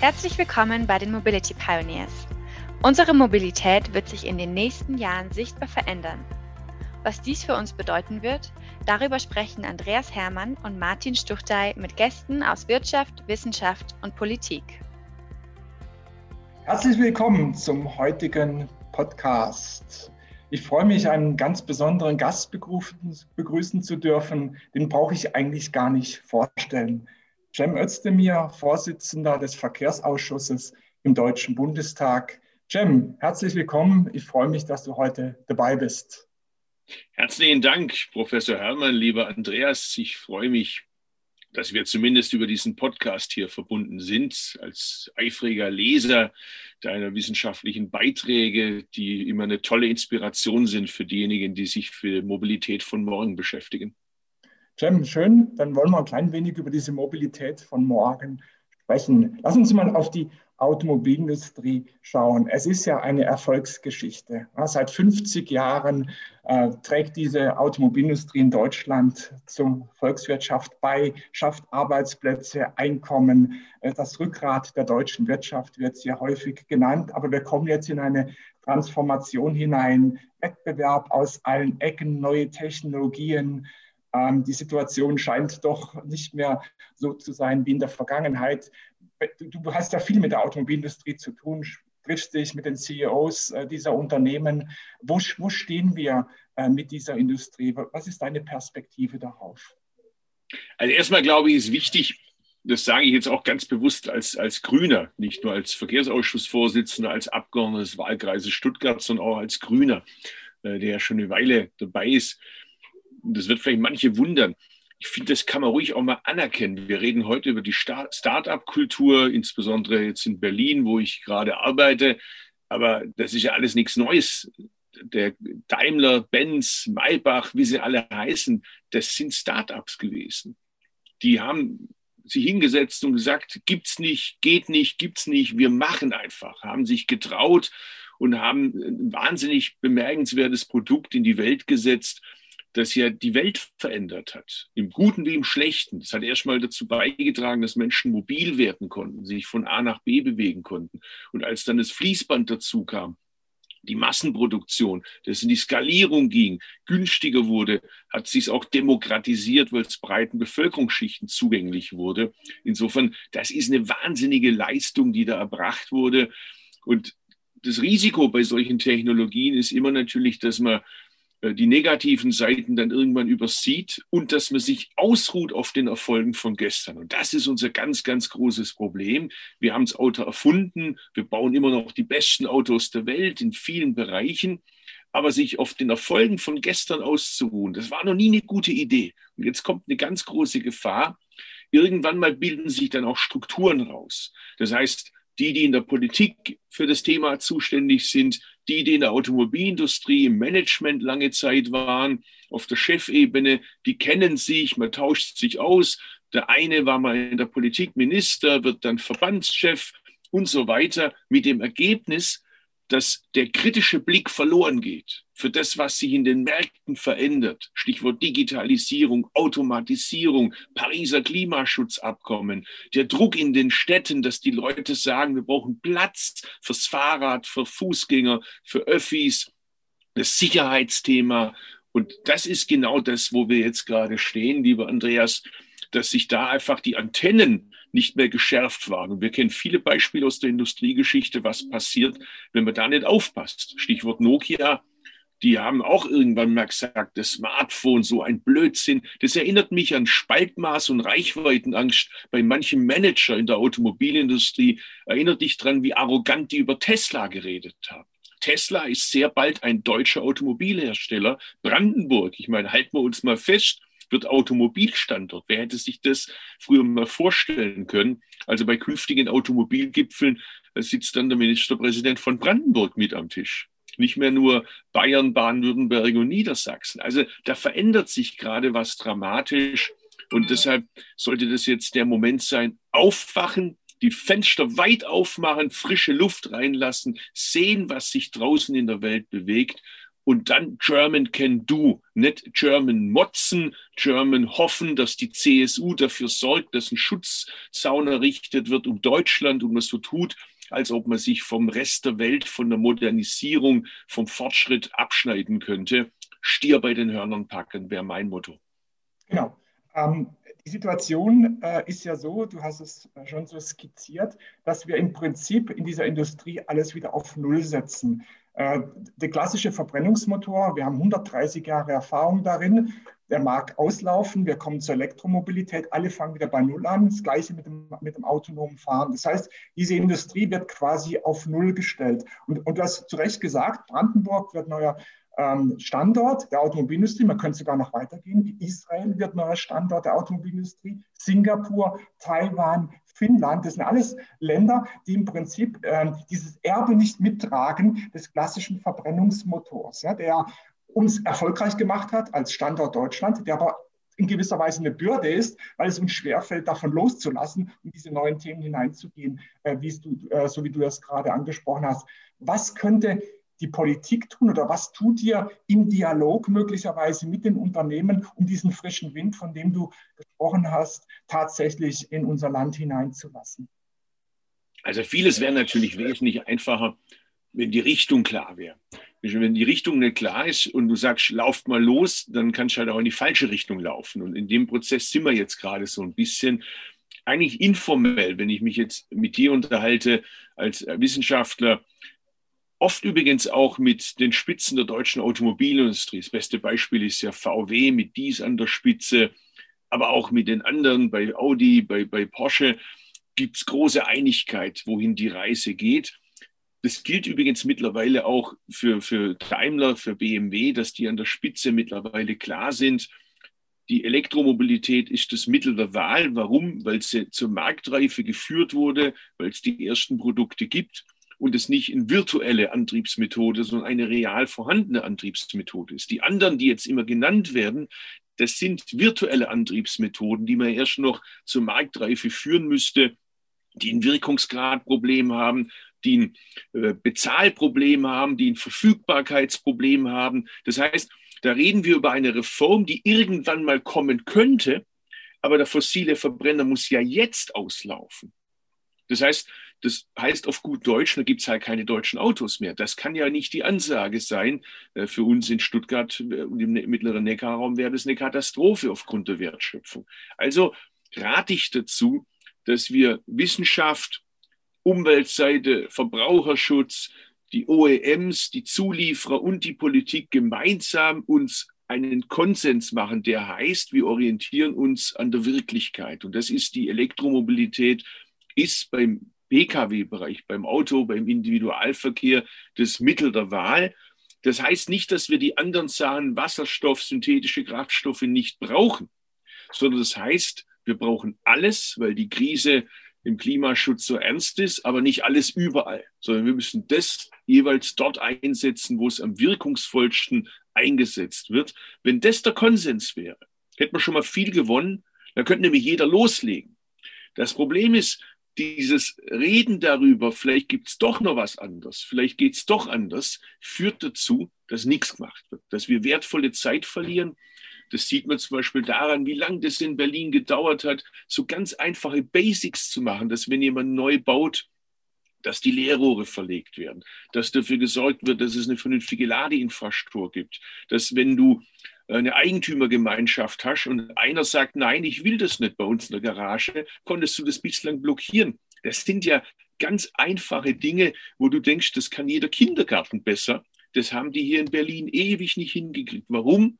Herzlich willkommen bei den Mobility Pioneers. Unsere Mobilität wird sich in den nächsten Jahren sichtbar verändern. Was dies für uns bedeuten wird, darüber sprechen Andreas Hermann und Martin Stuchtey mit Gästen aus Wirtschaft, Wissenschaft und Politik. Herzlich willkommen zum heutigen Podcast. Ich freue mich, einen ganz besonderen Gast begrüßen zu dürfen. Den brauche ich eigentlich gar nicht vorstellen. Cem Özdemir, Vorsitzender des Verkehrsausschusses im Deutschen Bundestag. Cem, herzlich willkommen. Ich freue mich, dass du heute dabei bist. Herzlichen Dank, Professor Herrmann, lieber Andreas. Ich freue mich, dass wir zumindest über diesen Podcast hier verbunden sind, als eifriger Leser deiner wissenschaftlichen Beiträge, die immer eine tolle Inspiration sind für diejenigen, die sich für Mobilität von morgen beschäftigen. Cem, schön. Dann wollen wir ein klein wenig über diese Mobilität von morgen sprechen. Lass uns mal auf die Automobilindustrie schauen. Es ist ja eine Erfolgsgeschichte. seit 50 Jahren äh, trägt diese Automobilindustrie in Deutschland zur Volkswirtschaft bei, schafft Arbeitsplätze, Einkommen. Äh, das Rückgrat der deutschen Wirtschaft wird sehr häufig genannt. Aber wir kommen jetzt in eine Transformation hinein. Wettbewerb aus allen Ecken, neue Technologien, ähm, die Situation scheint doch nicht mehr so zu sein wie in der Vergangenheit. Du hast ja viel mit der Automobilindustrie zu tun, triffst dich mit den CEOs äh, dieser Unternehmen. Wo, wo stehen wir äh, mit dieser Industrie? Was ist deine Perspektive darauf? Also erstmal glaube ich, ist wichtig, das sage ich jetzt auch ganz bewusst als, als Grüner, nicht nur als Verkehrsausschussvorsitzender, als Abgeordneter des Wahlkreises Stuttgart, sondern auch als Grüner, äh, der ja schon eine Weile dabei ist das wird vielleicht manche wundern. Ich finde, das kann man ruhig auch mal anerkennen. Wir reden heute über die Start-up-Kultur, insbesondere jetzt in Berlin, wo ich gerade arbeite. Aber das ist ja alles nichts Neues. Der Daimler, Benz, Maybach, wie sie alle heißen, das sind Start-ups gewesen. Die haben sich hingesetzt und gesagt, gibt's nicht, geht nicht, gibt's nicht, wir machen einfach, haben sich getraut und haben ein wahnsinnig bemerkenswertes Produkt in die Welt gesetzt das ja die Welt verändert hat, im Guten wie im Schlechten. Das hat erstmal dazu beigetragen, dass Menschen mobil werden konnten, sich von A nach B bewegen konnten. Und als dann das Fließband dazu kam, die Massenproduktion, das in die Skalierung ging, günstiger wurde, hat sich es auch demokratisiert, weil es breiten Bevölkerungsschichten zugänglich wurde. Insofern, das ist eine wahnsinnige Leistung, die da erbracht wurde. Und das Risiko bei solchen Technologien ist immer natürlich, dass man die negativen Seiten dann irgendwann übersieht und dass man sich ausruht auf den Erfolgen von gestern. Und das ist unser ganz, ganz großes Problem. Wir haben das Auto erfunden, wir bauen immer noch die besten Autos der Welt in vielen Bereichen, aber sich auf den Erfolgen von gestern auszuruhen, das war noch nie eine gute Idee. Und jetzt kommt eine ganz große Gefahr. Irgendwann mal bilden sich dann auch Strukturen raus. Das heißt, die, die in der Politik für das Thema zuständig sind, die, die in der Automobilindustrie im Management lange Zeit waren, auf der Chefebene, die kennen sich, man tauscht sich aus. Der eine war mal in der Politik Minister, wird dann Verbandschef und so weiter, mit dem Ergebnis, dass der kritische Blick verloren geht für das, was sich in den Märkten verändert. Stichwort Digitalisierung, Automatisierung, Pariser Klimaschutzabkommen, der Druck in den Städten, dass die Leute sagen, wir brauchen Platz fürs Fahrrad, für Fußgänger, für Öffis, das Sicherheitsthema. Und das ist genau das, wo wir jetzt gerade stehen, lieber Andreas, dass sich da einfach die Antennen nicht mehr geschärft waren. Und wir kennen viele Beispiele aus der Industriegeschichte, was passiert, wenn man da nicht aufpasst. Stichwort Nokia. Die haben auch irgendwann mal gesagt, das Smartphone, so ein Blödsinn. Das erinnert mich an Spaltmaß und Reichweitenangst bei manchen Manager in der Automobilindustrie. Erinnert dich dran, wie arrogant die über Tesla geredet haben. Tesla ist sehr bald ein deutscher Automobilhersteller. Brandenburg, ich meine, halten wir uns mal fest, wird Automobilstandort. Wer hätte sich das früher mal vorstellen können? Also bei künftigen Automobilgipfeln sitzt dann der Ministerpräsident von Brandenburg mit am Tisch. Nicht mehr nur Bayern, Baden-Württemberg und Niedersachsen. Also da verändert sich gerade was dramatisch. Und deshalb sollte das jetzt der Moment sein, aufwachen, die Fenster weit aufmachen, frische Luft reinlassen, sehen, was sich draußen in der Welt bewegt und dann German can do, nicht German motzen, German hoffen, dass die CSU dafür sorgt, dass ein Schutzzaun errichtet wird um Deutschland und man so tut, als ob man sich vom Rest der Welt, von der Modernisierung, vom Fortschritt abschneiden könnte. Stier bei den Hörnern packen, wäre mein Motto. Genau. Ähm, die Situation äh, ist ja so, du hast es schon so skizziert, dass wir im Prinzip in dieser Industrie alles wieder auf Null setzen. Äh, der klassische Verbrennungsmotor, wir haben 130 Jahre Erfahrung darin, der mag auslaufen, wir kommen zur Elektromobilität, alle fangen wieder bei Null an, das gleiche mit dem, mit dem autonomen Fahren. Das heißt, diese Industrie wird quasi auf Null gestellt. Und, und du hast zu Recht gesagt, Brandenburg wird neuer Standort der Automobilindustrie, man könnte sogar noch weitergehen. Israel wird neuer Standort der Automobilindustrie, Singapur, Taiwan, Finnland, das sind alles Länder, die im Prinzip äh, dieses Erbe nicht mittragen des klassischen Verbrennungsmotors, der uns erfolgreich gemacht hat als Standort Deutschland, der aber in gewisser Weise eine Bürde ist, weil es uns schwerfällt, davon loszulassen und diese neuen Themen hineinzugehen, äh, wie du, äh, so wie du das gerade angesprochen hast. Was könnte die Politik tun oder was tut ihr im Dialog möglicherweise mit den Unternehmen, um diesen frischen Wind, von dem du gesprochen hast, tatsächlich in unser Land hineinzulassen? Also vieles wäre natürlich wesentlich einfacher, wenn die Richtung klar wäre. Wenn die Richtung nicht klar ist und du sagst, lauft mal los, dann kannst du halt auch in die falsche Richtung laufen. Und in dem Prozess sind wir jetzt gerade so ein bisschen eigentlich informell, wenn ich mich jetzt mit dir unterhalte als Wissenschaftler, Oft übrigens auch mit den Spitzen der deutschen Automobilindustrie. Das beste Beispiel ist ja VW mit dies an der Spitze, aber auch mit den anderen bei Audi, bei, bei Porsche gibt es große Einigkeit, wohin die Reise geht. Das gilt übrigens mittlerweile auch für, für Daimler, für BMW, dass die an der Spitze mittlerweile klar sind. Die Elektromobilität ist das Mittel der Wahl. Warum? Weil sie zur Marktreife geführt wurde, weil es die ersten Produkte gibt und es nicht eine virtuelle Antriebsmethode, sondern eine real vorhandene Antriebsmethode ist. Die anderen, die jetzt immer genannt werden, das sind virtuelle Antriebsmethoden, die man erst noch zur Marktreife führen müsste, die ein Wirkungsgradproblem haben, die ein äh, Bezahlproblem haben, die ein Verfügbarkeitsproblem haben. Das heißt, da reden wir über eine Reform, die irgendwann mal kommen könnte, aber der fossile Verbrenner muss ja jetzt auslaufen. Das heißt, das heißt auf gut Deutsch, da gibt es halt keine deutschen Autos mehr. Das kann ja nicht die Ansage sein. Äh, für uns in Stuttgart äh, und im mittleren Neckarraum wäre das eine Katastrophe aufgrund der Wertschöpfung. Also rate ich dazu, dass wir Wissenschaft, Umweltseite, Verbraucherschutz, die OEMs, die Zulieferer und die Politik gemeinsam uns einen Konsens machen, der heißt, wir orientieren uns an der Wirklichkeit. Und das ist die Elektromobilität, ist beim Pkw-Bereich, beim Auto, beim Individualverkehr das Mittel der Wahl. Das heißt nicht, dass wir die anderen Sachen, Wasserstoff, synthetische Kraftstoffe nicht brauchen, sondern das heißt, wir brauchen alles, weil die Krise im Klimaschutz so ernst ist, aber nicht alles überall, sondern wir müssen das jeweils dort einsetzen, wo es am wirkungsvollsten eingesetzt wird. Wenn das der Konsens wäre, hätten wir schon mal viel gewonnen, dann könnte nämlich jeder loslegen. Das Problem ist, dieses Reden darüber, vielleicht gibt es doch noch was anderes, vielleicht geht es doch anders, führt dazu, dass nichts gemacht wird, dass wir wertvolle Zeit verlieren. Das sieht man zum Beispiel daran, wie lange das in Berlin gedauert hat, so ganz einfache Basics zu machen, dass wenn jemand neu baut, dass die Leerrohre verlegt werden, dass dafür gesorgt wird, dass es eine vernünftige Ladeinfrastruktur gibt, dass wenn du eine Eigentümergemeinschaft hast und einer sagt, nein, ich will das nicht bei uns in der Garage, konntest du das bislang blockieren. Das sind ja ganz einfache Dinge, wo du denkst, das kann jeder Kindergarten besser. Das haben die hier in Berlin ewig nicht hingekriegt. Warum?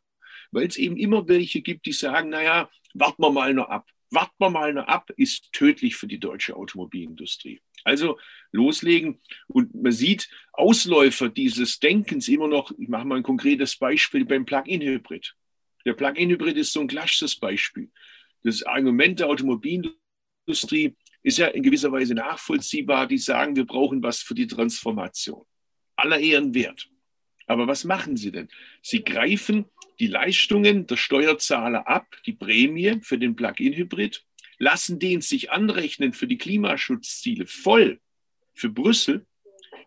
Weil es eben immer welche gibt, die sagen, naja, warten wir mal noch ab. Warten wir mal noch ab, ist tödlich für die deutsche Automobilindustrie. Also loslegen und man sieht Ausläufer dieses Denkens immer noch, ich mache mal ein konkretes Beispiel beim Plug-in-Hybrid. Der Plug-in-Hybrid ist so ein klassisches Beispiel. Das Argument der Automobilindustrie ist ja in gewisser Weise nachvollziehbar. Die sagen, wir brauchen was für die Transformation. Aller Ehren wert. Aber was machen sie denn? Sie greifen die Leistungen der Steuerzahler ab, die Prämie für den Plug-in-Hybrid, lassen den sich anrechnen für die Klimaschutzziele voll für Brüssel,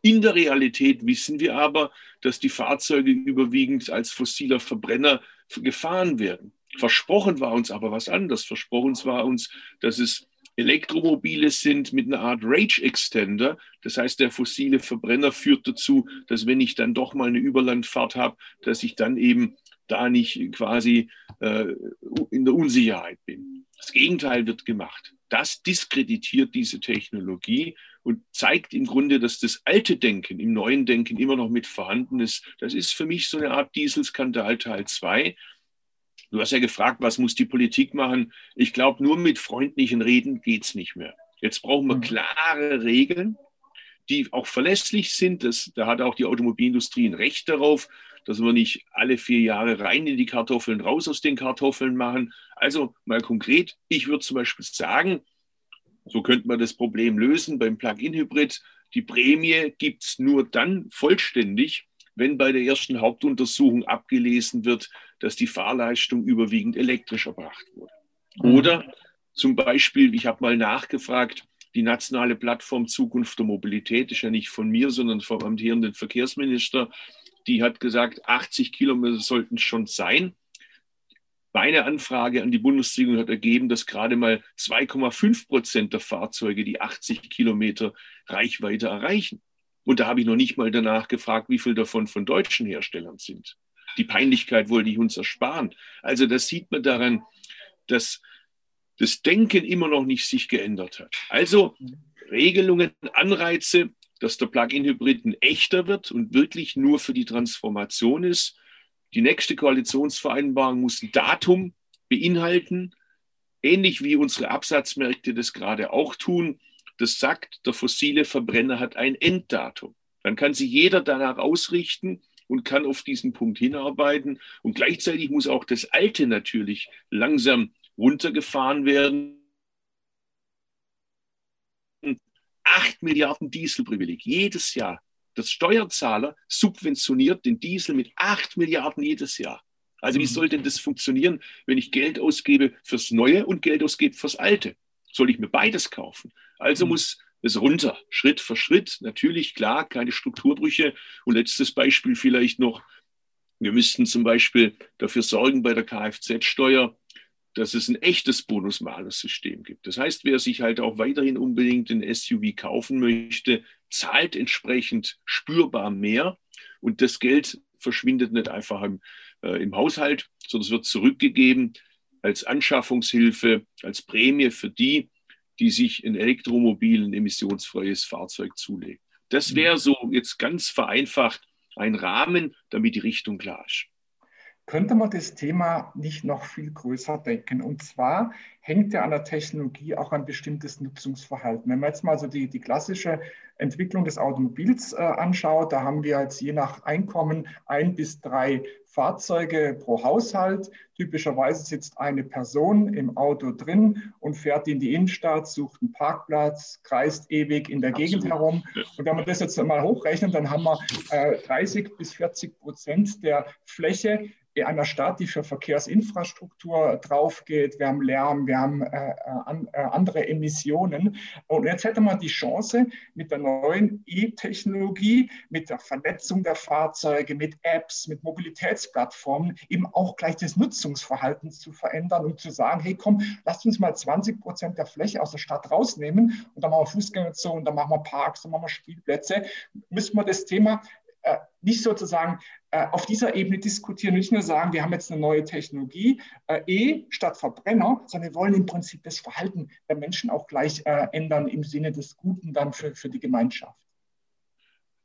In der Realität wissen wir aber, dass die Fahrzeuge überwiegend als fossiler Verbrenner gefahren werden. Versprochen war uns aber was anderes. Versprochen war uns, dass es Elektromobile sind mit einer Art Range Extender. Das heißt, der fossile Verbrenner führt dazu, dass wenn ich dann doch mal eine Überlandfahrt habe, dass ich dann eben da nicht quasi äh, in der Unsicherheit bin. Das Gegenteil wird gemacht. Das diskreditiert diese Technologie und zeigt im Grunde, dass das alte Denken im neuen Denken immer noch mit vorhanden ist. Das ist für mich so eine Art Dieselskandal Teil 2. Du hast ja gefragt, was muss die Politik machen? Ich glaube, nur mit freundlichen Reden geht es nicht mehr. Jetzt brauchen wir mhm. klare Regeln, die auch verlässlich sind. Das, da hat auch die Automobilindustrie ein Recht darauf, dass wir nicht alle vier Jahre rein in die Kartoffeln, raus aus den Kartoffeln machen. Also mal konkret, ich würde zum Beispiel sagen, so könnte man das Problem lösen beim Plug-in-Hybrid. Die Prämie gibt es nur dann vollständig, wenn bei der ersten Hauptuntersuchung abgelesen wird, dass die Fahrleistung überwiegend elektrisch erbracht wurde. Mhm. Oder zum Beispiel, ich habe mal nachgefragt, die nationale Plattform Zukunft der Mobilität ist ja nicht von mir, sondern vom amtierenden Verkehrsminister. Die hat gesagt, 80 Kilometer sollten schon sein. Meine Anfrage an die Bundesregierung hat ergeben, dass gerade mal 2,5 Prozent der Fahrzeuge die 80 Kilometer Reichweite erreichen. Und da habe ich noch nicht mal danach gefragt, wie viel davon von deutschen Herstellern sind. Die Peinlichkeit wollte ich uns ersparen. Also das sieht man daran, dass das Denken immer noch nicht sich geändert hat. Also Regelungen, Anreize, dass der Plug-in-Hybrid ein echter wird und wirklich nur für die Transformation ist. Die nächste Koalitionsvereinbarung muss ein Datum beinhalten, ähnlich wie unsere Absatzmärkte das gerade auch tun. Das sagt, der fossile Verbrenner hat ein Enddatum. Dann kann sich jeder danach ausrichten und kann auf diesen Punkt hinarbeiten. Und gleichzeitig muss auch das Alte natürlich langsam runtergefahren werden 8 Milliarden Dieselprivileg jedes Jahr. Das Steuerzahler subventioniert den Diesel mit 8 Milliarden jedes Jahr. Also wie mhm. soll denn das funktionieren, wenn ich Geld ausgebe fürs Neue und Geld ausgebe fürs Alte? Soll ich mir beides kaufen? Also mhm. muss es runter, Schritt für Schritt. Natürlich, klar, keine Strukturbrüche. Und letztes Beispiel vielleicht noch. Wir müssten zum Beispiel dafür sorgen bei der Kfz-Steuer, dass es ein echtes Bonus-Malus-System gibt. Das heißt, wer sich halt auch weiterhin unbedingt ein SUV kaufen möchte, zahlt entsprechend spürbar mehr und das Geld verschwindet nicht einfach im, äh, im Haushalt, sondern es wird zurückgegeben als Anschaffungshilfe, als Prämie für die, die sich ein Elektromobil, ein emissionsfreies Fahrzeug zulegen. Das wäre so jetzt ganz vereinfacht ein Rahmen, damit die Richtung klar ist könnte man das Thema nicht noch viel größer denken. Und zwar hängt ja an der Technologie auch ein bestimmtes Nutzungsverhalten. Wenn man jetzt mal so die, die klassische Entwicklung des Automobils äh, anschaut, da haben wir jetzt je nach Einkommen ein bis drei Fahrzeuge pro Haushalt. Typischerweise sitzt eine Person im Auto drin und fährt in die Innenstadt, sucht einen Parkplatz, kreist ewig in der Absolut. Gegend herum. Und wenn man das jetzt mal hochrechnet, dann haben wir äh, 30 bis 40 Prozent der Fläche, in einer Stadt, die für Verkehrsinfrastruktur draufgeht. Wir haben Lärm, wir haben äh, an, äh, andere Emissionen. Und jetzt hätte man die Chance, mit der neuen E-Technologie, mit der Vernetzung der Fahrzeuge, mit Apps, mit Mobilitätsplattformen eben auch gleich das Nutzungsverhalten zu verändern und zu sagen, hey komm, lasst uns mal 20 Prozent der Fläche aus der Stadt rausnehmen und dann machen wir Fußgängerzonen, dann machen wir Parks, dann machen wir Spielplätze. Müssen wir das Thema äh, nicht sozusagen äh, auf dieser Ebene diskutieren, nicht nur sagen, wir haben jetzt eine neue Technologie, äh, E statt Verbrenner, sondern wir wollen im Prinzip das Verhalten der Menschen auch gleich äh, ändern im Sinne des Guten dann für, für die Gemeinschaft.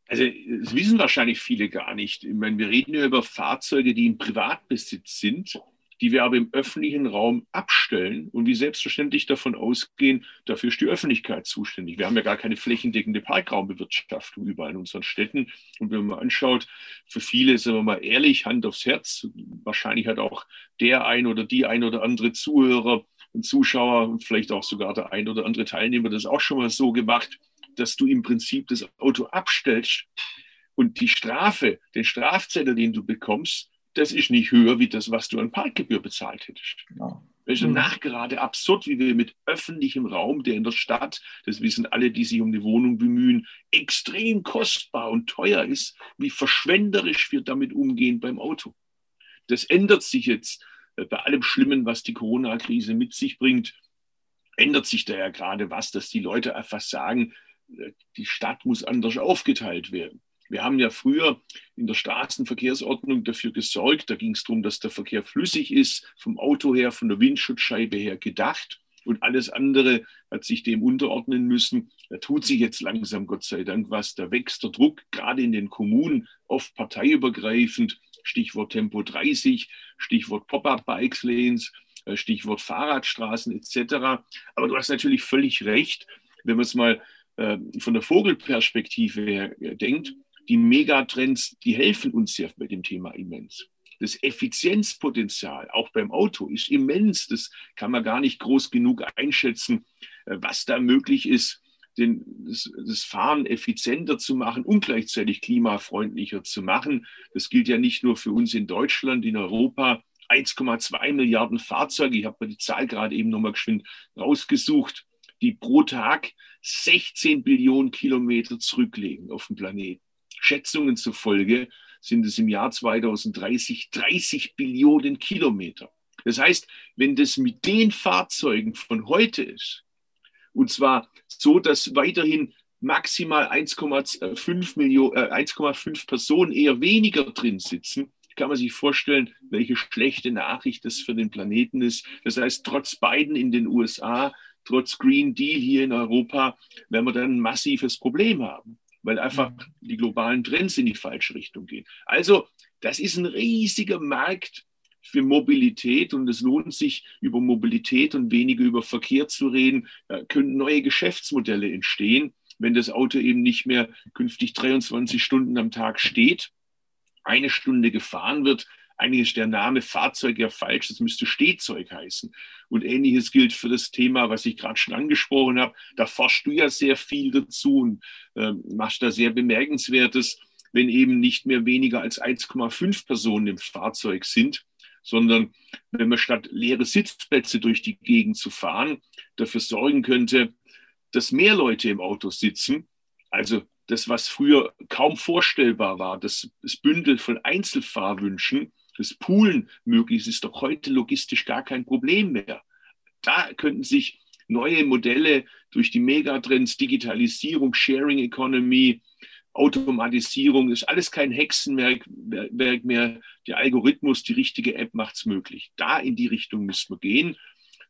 Also das wissen wahrscheinlich viele gar nicht. Ich meine, wir reden ja über Fahrzeuge, die im Privatbesitz sind die wir aber im öffentlichen Raum abstellen und wie selbstverständlich davon ausgehen, dafür ist die Öffentlichkeit zuständig. Wir haben ja gar keine flächendeckende Parkraumbewirtschaftung überall in unseren Städten. Und wenn man mal anschaut, für viele, sagen wir mal ehrlich, Hand aufs Herz, wahrscheinlich hat auch der ein oder die ein oder andere Zuhörer und Zuschauer und vielleicht auch sogar der ein oder andere Teilnehmer das auch schon mal so gemacht, dass du im Prinzip das Auto abstellst und die Strafe, den Strafzettel, den du bekommst, das ist nicht höher wie das, was du an Parkgebühr bezahlt hättest. Genau. Das ist mhm. nachgerade absurd, wie wir mit öffentlichem Raum, der in der Stadt, das wissen alle, die sich um die Wohnung bemühen, extrem kostbar und teuer ist, wie verschwenderisch wir damit umgehen beim Auto. Das ändert sich jetzt äh, bei allem Schlimmen, was die Corona-Krise mit sich bringt, ändert sich da ja gerade was, dass die Leute einfach sagen, äh, die Stadt muss anders aufgeteilt werden. Wir haben ja früher in der Straßenverkehrsordnung dafür gesorgt, da ging es darum, dass der Verkehr flüssig ist, vom Auto her, von der Windschutzscheibe her gedacht und alles andere hat sich dem unterordnen müssen. Da tut sich jetzt langsam, Gott sei Dank, was. Da wächst der Druck, gerade in den Kommunen, oft parteiübergreifend. Stichwort Tempo 30, Stichwort Pop-up-Bikes-Lanes, äh, Stichwort Fahrradstraßen etc. Aber du hast natürlich völlig recht, wenn man es mal äh, von der Vogelperspektive her äh, denkt die Megatrends, die helfen uns ja bei dem Thema immens. Das Effizienzpotenzial, auch beim Auto, ist immens. Das kann man gar nicht groß genug einschätzen, äh, was da möglich ist, den, das, das Fahren effizienter zu machen und gleichzeitig klimafreundlicher zu machen. Das gilt ja nicht nur für uns in Deutschland, in Europa. 1,2 Milliarden Fahrzeuge, ich habe mir die Zahl gerade eben nochmal geschwind rausgesucht, die pro Tag 16 Billionen Kilometer zurücklegen auf dem Planeten. Schätzungen zufolge sind es im Jahr 2030 30 Billionen Kilometer. Das heißt, wenn das mit den Fahrzeugen von heute ist, und zwar so, dass weiterhin maximal 1,5 Millionen, äh, 1,5 Personen eher weniger drin sitzen, kann man sich vorstellen, welche schlechte Nachricht das für den Planeten ist. Das heißt, trotz Biden in den USA, trotz Green Deal hier in Europa, werden wir dann ein massives Problem haben weil einfach die globalen Trends in die falsche Richtung gehen. Also, das ist ein riesiger Markt für Mobilität und es lohnt sich, über Mobilität und weniger über Verkehr zu reden. Da können neue Geschäftsmodelle entstehen, wenn das Auto eben nicht mehr künftig 23 Stunden am Tag steht, eine Stunde gefahren wird, eigentlich ist der Name Fahrzeug ja falsch, das müsste Stehzeug heißen. Und ähnliches gilt für das Thema, was ich gerade schon angesprochen habe. Da forschst du ja sehr viel dazu und äh, machst da sehr Bemerkenswertes, wenn eben nicht mehr weniger als 1,5 Personen im Fahrzeug sind, sondern wenn man statt leere Sitzplätze durch die Gegend zu fahren, dafür sorgen könnte, dass mehr Leute im Auto sitzen, also das, was früher kaum vorstellbar war, das, das Bündel von Einzelfahrwünschen, das Poolen möglich ist, ist doch heute logistisch gar kein Problem mehr. Da könnten sich neue Modelle durch die Megatrends, Digitalisierung, Sharing Economy, Automatisierung, ist alles kein Hexenwerk mehr. Der Algorithmus, die richtige App macht es möglich. Da in die Richtung müssen wir gehen.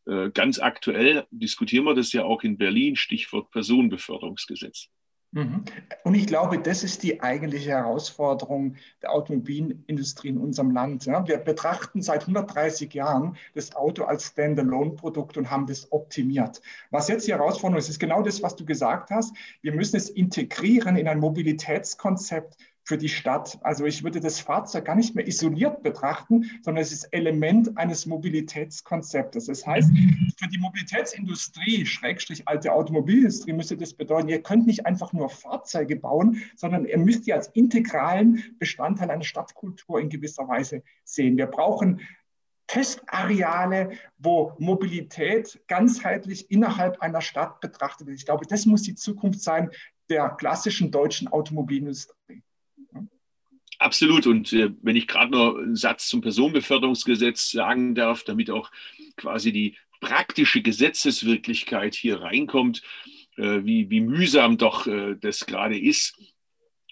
Äh, ganz aktuell diskutieren wir das ja auch in Berlin, Stichwort Personenbeförderungsgesetz. Mhm. Und ich glaube, das ist die eigentliche Herausforderung der Automobilindustrie in unserem Land. Wir betrachten seit 130 Jahren das Auto als Standalone-Produkt und haben das optimiert. Was jetzt die Herausforderung ist, ist genau das, was du gesagt hast. Wir müssen es integrieren in ein Mobilitätskonzept für die Stadt. Also ich würde das Fahrzeug gar nicht mehr isoliert betrachten, sondern es ist Element eines Mobilitätskonzeptes. Das heißt, für die Mobilitätsindustrie, Schrägstrich alte Automobilindustrie, müsste das bedeuten, ihr könnt nicht einfach nur Fahrzeuge bauen, sondern ihr müsst die als integralen Bestandteil einer Stadtkultur in gewisser Weise sehen. Wir brauchen Testareale, wo Mobilität ganzheitlich innerhalb einer Stadt betrachtet wird. Ich glaube, das muss die Zukunft sein der klassischen deutschen Automobilindustrie. Absolut. Und äh, wenn ich gerade noch einen Satz zum Personenbeförderungsgesetz sagen darf, damit auch quasi die praktische Gesetzeswirklichkeit hier reinkommt, äh, wie, wie mühsam doch äh, das gerade ist.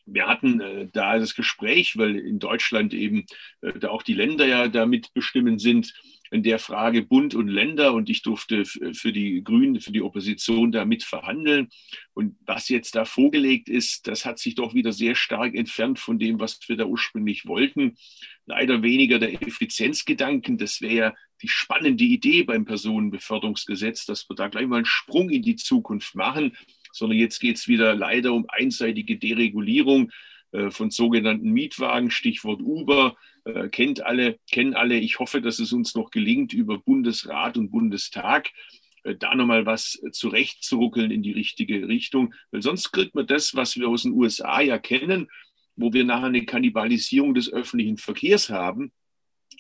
Wir hatten äh, da das Gespräch, weil in Deutschland eben äh, da auch die Länder ja damit bestimmen sind, in der Frage Bund und Länder und ich durfte für die Grünen, für die Opposition da mit verhandeln. Und was jetzt da vorgelegt ist, das hat sich doch wieder sehr stark entfernt von dem, was wir da ursprünglich wollten. Leider weniger der Effizienzgedanken. Das wäre ja die spannende Idee beim Personenbeförderungsgesetz, dass wir da gleich mal einen Sprung in die Zukunft machen, sondern jetzt geht es wieder leider um einseitige Deregulierung von sogenannten Mietwagen, Stichwort Uber, äh, kennt alle, kennen alle. Ich hoffe, dass es uns noch gelingt, über Bundesrat und Bundestag äh, da nochmal was zurechtzuruckeln in die richtige Richtung. Weil sonst kriegt man das, was wir aus den USA ja kennen, wo wir nachher eine Kannibalisierung des öffentlichen Verkehrs haben.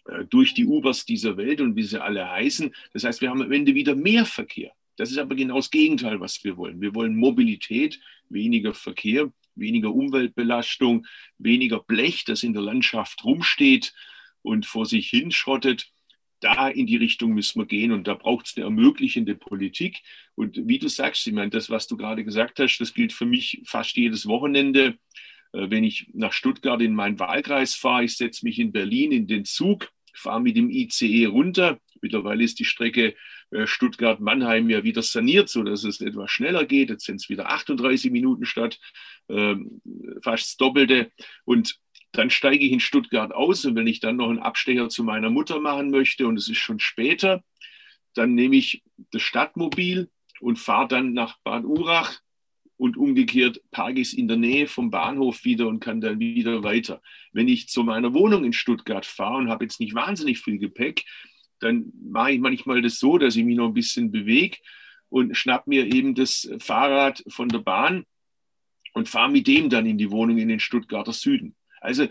äh, durch die Ubers dieser Welt und wie sie alle heißen. Das heißt, wir haben am Ende wieder mehr Verkehr. Das ist aber genau das Gegenteil, was wir wollen. Wir wollen Mobilität, weniger Verkehr, weniger Umweltbelastung, weniger Blech, das in der Landschaft rumsteht und vor sich hinschrottet. Da in die Richtung müssen wir gehen und da braucht es eine ermöglichende Politik. Und wie du sagst, ich meine, das, was du gerade gesagt hast, das gilt für mich fast jedes Wochenende. Äh, wenn ich nach Stuttgart in meinen Wahlkreis fahre, ich setze mich in Berlin in den Zug, fahre mit dem ICE runter. Mittlerweile ist die Strecke Stuttgart-Mannheim ja wieder saniert, sodass es etwas schneller geht. Jetzt sind es wieder 38 Minuten statt ähm, fast das Doppelte. Und dann steige ich in Stuttgart aus und wenn ich dann noch einen Abstecher zu meiner Mutter machen möchte und es ist schon später, dann nehme ich das Stadtmobil und fahre dann nach Bad Urach und umgekehrt parke ich es in der Nähe vom Bahnhof wieder und kann dann wieder weiter. Wenn ich zu meiner Wohnung in Stuttgart fahre und habe jetzt nicht wahnsinnig viel Gepäck, dann mache ich manchmal das so, dass ich mich noch ein bisschen bewege und schnapp mir eben das Fahrrad von der Bahn und fahre mit dem dann in die Wohnung in den Stuttgarter Süden. Also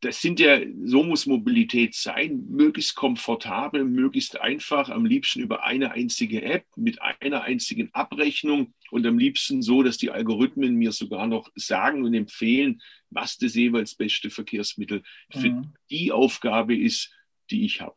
das sind ja, so muss Mobilität sein, möglichst komfortabel, möglichst einfach, am liebsten über eine einzige App mit einer einzigen Abrechnung und am liebsten so, dass die Algorithmen mir sogar noch sagen und empfehlen, was das jeweils beste Verkehrsmittel für mhm. die Aufgabe ist, die ich habe.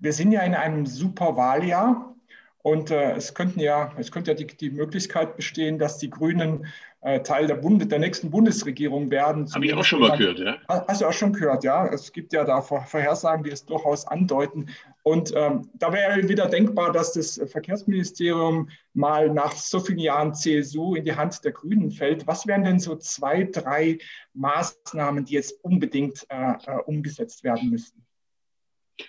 Wir sind ja in einem super Wahljahr und äh, es könnten ja, es könnte ja die, die Möglichkeit bestehen, dass die Grünen äh, Teil der, Bund der nächsten Bundesregierung werden. Habe ich auch schon mal gehört, ja. Hast du auch schon gehört, ja. Es gibt ja da Vorhersagen, die es durchaus andeuten. Und ähm, da wäre wieder denkbar, dass das Verkehrsministerium mal nach so vielen Jahren CSU in die Hand der Grünen fällt. Was wären denn so zwei, drei Maßnahmen, die jetzt unbedingt äh, äh umgesetzt werden müssten?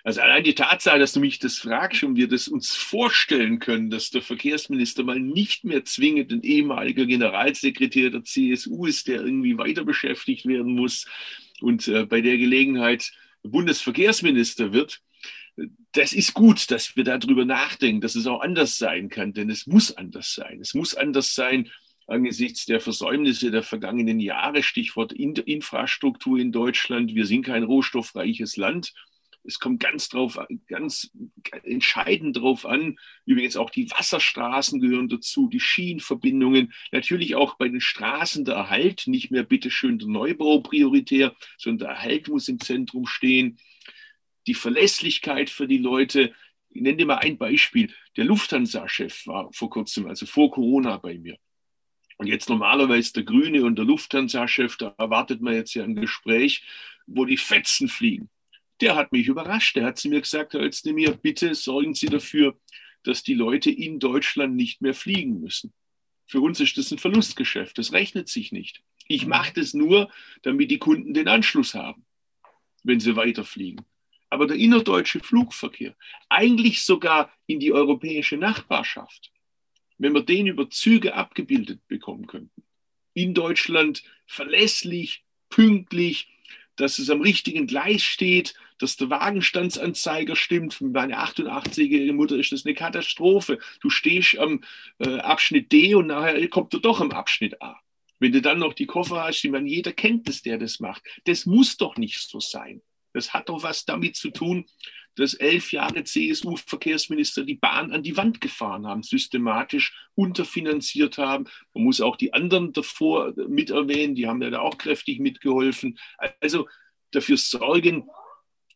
Also allein die Tatsache, dass du mich das fragst und wir das uns vorstellen können, dass der Verkehrsminister mal nicht mehr zwingend ein ehemaliger Generalsekretär der CSU ist, der irgendwie weiter beschäftigt werden muss und äh, bei der Gelegenheit Bundesverkehrsminister wird. Das ist gut, dass wir darüber nachdenken, dass es auch anders sein kann, denn es muss anders sein. Es muss anders sein angesichts der Versäumnisse der vergangenen Jahre, Stichwort Infrastruktur in Deutschland. Wir sind kein rohstoffreiches Land es kommt ganz drauf, ganz entscheidend darauf an. Übrigens auch die Wasserstraßen gehören dazu, die Schienenverbindungen. Natürlich auch bei den Straßen der Erhalt, nicht mehr bitteschön der Neubau prioritär, sondern der Erhalt muss im Zentrum stehen. Die Verlässlichkeit für die Leute. Ich nenne dir mal ein Beispiel. Der Lufthansa-Chef war vor kurzem, also vor Corona bei mir. Und jetzt normalerweise der Grüne und der Lufthansa-Chef, da erwartet man jetzt ja ein Gespräch, wo die Fetzen fliegen der hat mich überrascht. Der hat zu mir gesagt, Herr Özdemir, bitte sorgen Sie dafür, dass die Leute in Deutschland nicht mehr fliegen müssen. Für uns ist das ein Verlustgeschäft. Das rechnet sich nicht. Ich mache das nur, damit die Kunden den Anschluss haben, wenn sie weiterfliegen. Aber der innerdeutsche Flugverkehr, eigentlich sogar in die europäische Nachbarschaft, wenn wir den über Züge abgebildet bekommen könnten, in Deutschland verlässlich, pünktlich, dass es am richtigen Gleis steht, dass der Wagenstandsanzeiger stimmt. Für meine 88-jährige Mutter ist das eine Katastrophe. Du stehst am äh, Abschnitt D und nachher kommt er doch am Abschnitt A. Wenn du dann noch die Koffer hast, ich meine, jeder kennt es, der das macht. Das muss doch nicht so sein. Das hat doch was damit zu tun, dass elf Jahre CSU-Verkehrsminister die Bahn an die Wand gefahren haben, systematisch unterfinanziert haben. Man muss auch die anderen davor mit erwähnen, die haben ja da auch kräftig mitgeholfen. Also dafür sorgen,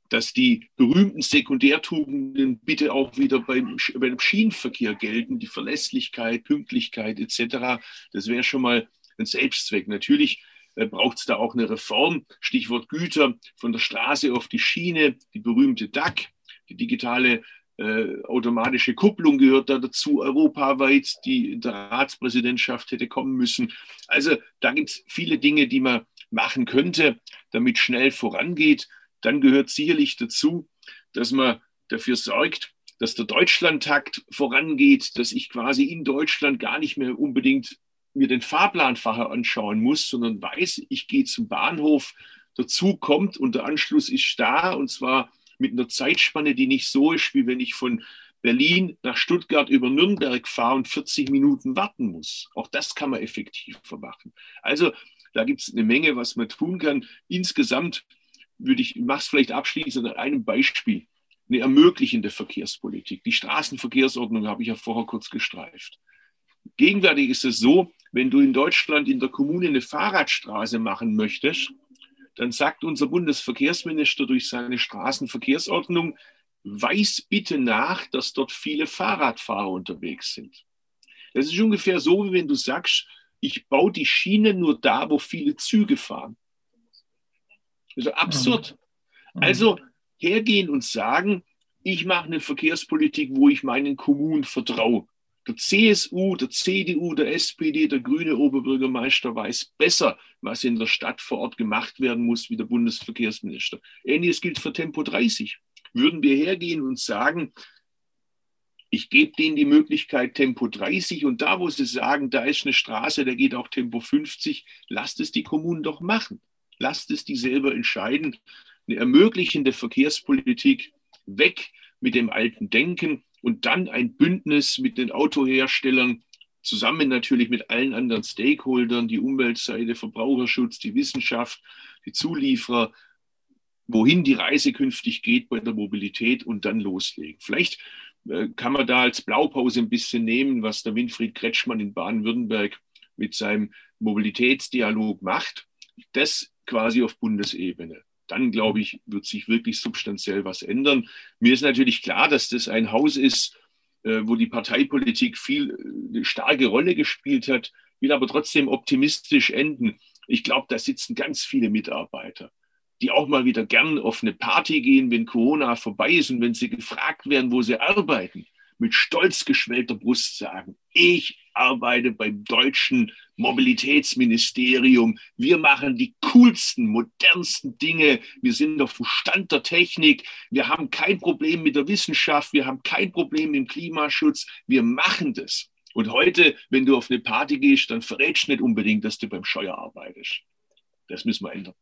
dass die berühmten Sekundärtugenden bitte auch wieder beim, beim Schienenverkehr gelten, die Verlässlichkeit, Pünktlichkeit etc. Das wäre schon mal ein Selbstzweck. Natürlich braucht es da auch eine Reform. Stichwort Güter von der Straße auf die Schiene, die berühmte DAC, die digitale äh, automatische Kupplung gehört da dazu, europaweit, die in der Ratspräsidentschaft hätte kommen müssen. Also da gibt es viele Dinge, die man machen könnte, damit schnell vorangeht. Dann gehört sicherlich dazu, dass man dafür sorgt, dass der Deutschlandtakt vorangeht, dass ich quasi in Deutschland gar nicht mehr unbedingt mir den Fahrplanfacher anschauen muss, sondern weiß, ich gehe zum Bahnhof, dazu kommt und der Anschluss ist da und zwar mit einer Zeitspanne, die nicht so ist, wie wenn ich von Berlin nach Stuttgart über Nürnberg fahre und 40 Minuten warten muss. Auch das kann man effektiv vermachen. Also da gibt es eine Menge, was man tun kann. Insgesamt würde ich, mach's vielleicht abschließend an einem Beispiel. Eine ermöglichende Verkehrspolitik. Die Straßenverkehrsordnung habe ich ja vorher kurz gestreift. Gegenwärtig ist es so, wenn du in Deutschland in der Kommune eine Fahrradstraße machen möchtest, dann sagt unser Bundesverkehrsminister durch seine Straßenverkehrsordnung, weiß bitte nach, dass dort viele Fahrradfahrer unterwegs sind. Das ist ungefähr so, wie wenn du sagst, ich baue die Schiene nur da, wo viele Züge fahren. Also absurd. Mhm. Also hergehen und sagen, ich mache eine Verkehrspolitik, wo ich meinen Kommunen vertraue. Der CSU, der CDU, der SPD, der grüne Oberbürgermeister weiß besser, was in der Stadt vor Ort gemacht werden muss, wie der Bundesverkehrsminister. Ähnliches gilt für Tempo 30. Würden wir hergehen und sagen, ich gebe denen die Möglichkeit Tempo 30 und da, wo sie sagen, da ist eine Straße, da geht auch Tempo 50, lasst es die Kommunen doch machen. Lasst es die selber entscheiden. Eine ermöglichende Verkehrspolitik weg mit dem alten Denken und dann ein Bündnis mit den Autoherstellern, zusammen natürlich mit allen anderen Stakeholdern, die Umweltseite, Verbraucherschutz, die Wissenschaft, die Zulieferer, wohin die Reise künftig geht bei der Mobilität und dann loslegen. Vielleicht äh, kann man da als Blaupause ein bisschen nehmen, was der Winfried Kretschmann in Baden-Württemberg mit seinem Mobilitätsdialog macht. Das quasi auf Bundesebene dann glaube ich, wird sich wirklich substanziell was ändern. Mir ist natürlich klar, dass das ein Haus ist, äh, wo die Parteipolitik viel eine äh, starke Rolle gespielt hat, will aber trotzdem optimistisch enden. Ich glaube, da sitzen ganz viele Mitarbeiter, die auch mal wieder gern auf eine Party gehen, wenn Corona vorbei ist und wenn sie gefragt werden, wo sie arbeiten, mit stolz geschwellter Brust sagen, ich arbeite beim deutschen Mobilitätsministerium. Wir machen die coolsten, modernsten Dinge. Wir sind auf dem Stand der Technik. Wir haben kein Problem mit der Wissenschaft. Wir haben kein Problem im Klimaschutz. Wir machen das. Und heute, wenn du auf eine Party gehst, dann verrätst du nicht unbedingt, dass du beim Scheuer arbeitest. Das müssen wir ändern.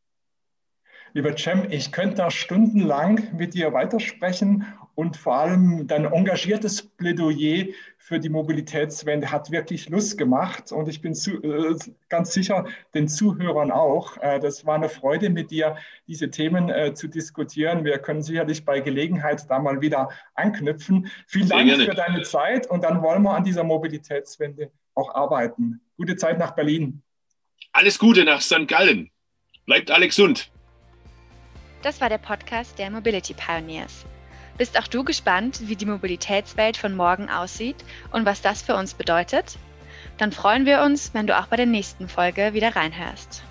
Lieber Cem, ich könnte da stundenlang mit dir weitersprechen und vor allem dein engagiertes Plädoyer für die Mobilitätswende hat wirklich Lust gemacht und ich bin zu, äh, ganz sicher den Zuhörern auch. Äh, das war eine Freude mit dir, diese Themen äh, zu diskutieren. Wir können sicherlich bei Gelegenheit da mal wieder anknüpfen. Vielen Dank für deine Zeit und dann wollen wir an dieser Mobilitätswende auch arbeiten. Gute Zeit nach Berlin. Alles Gute nach St. Gallen. Bleibt alle gesund. Das war der Podcast der Mobility Pioneers. Bist auch du gespannt, wie die Mobilitätswelt von morgen aussieht und was das für uns bedeutet? Dann freuen wir uns, wenn du auch bei der nächsten Folge wieder reinhörst.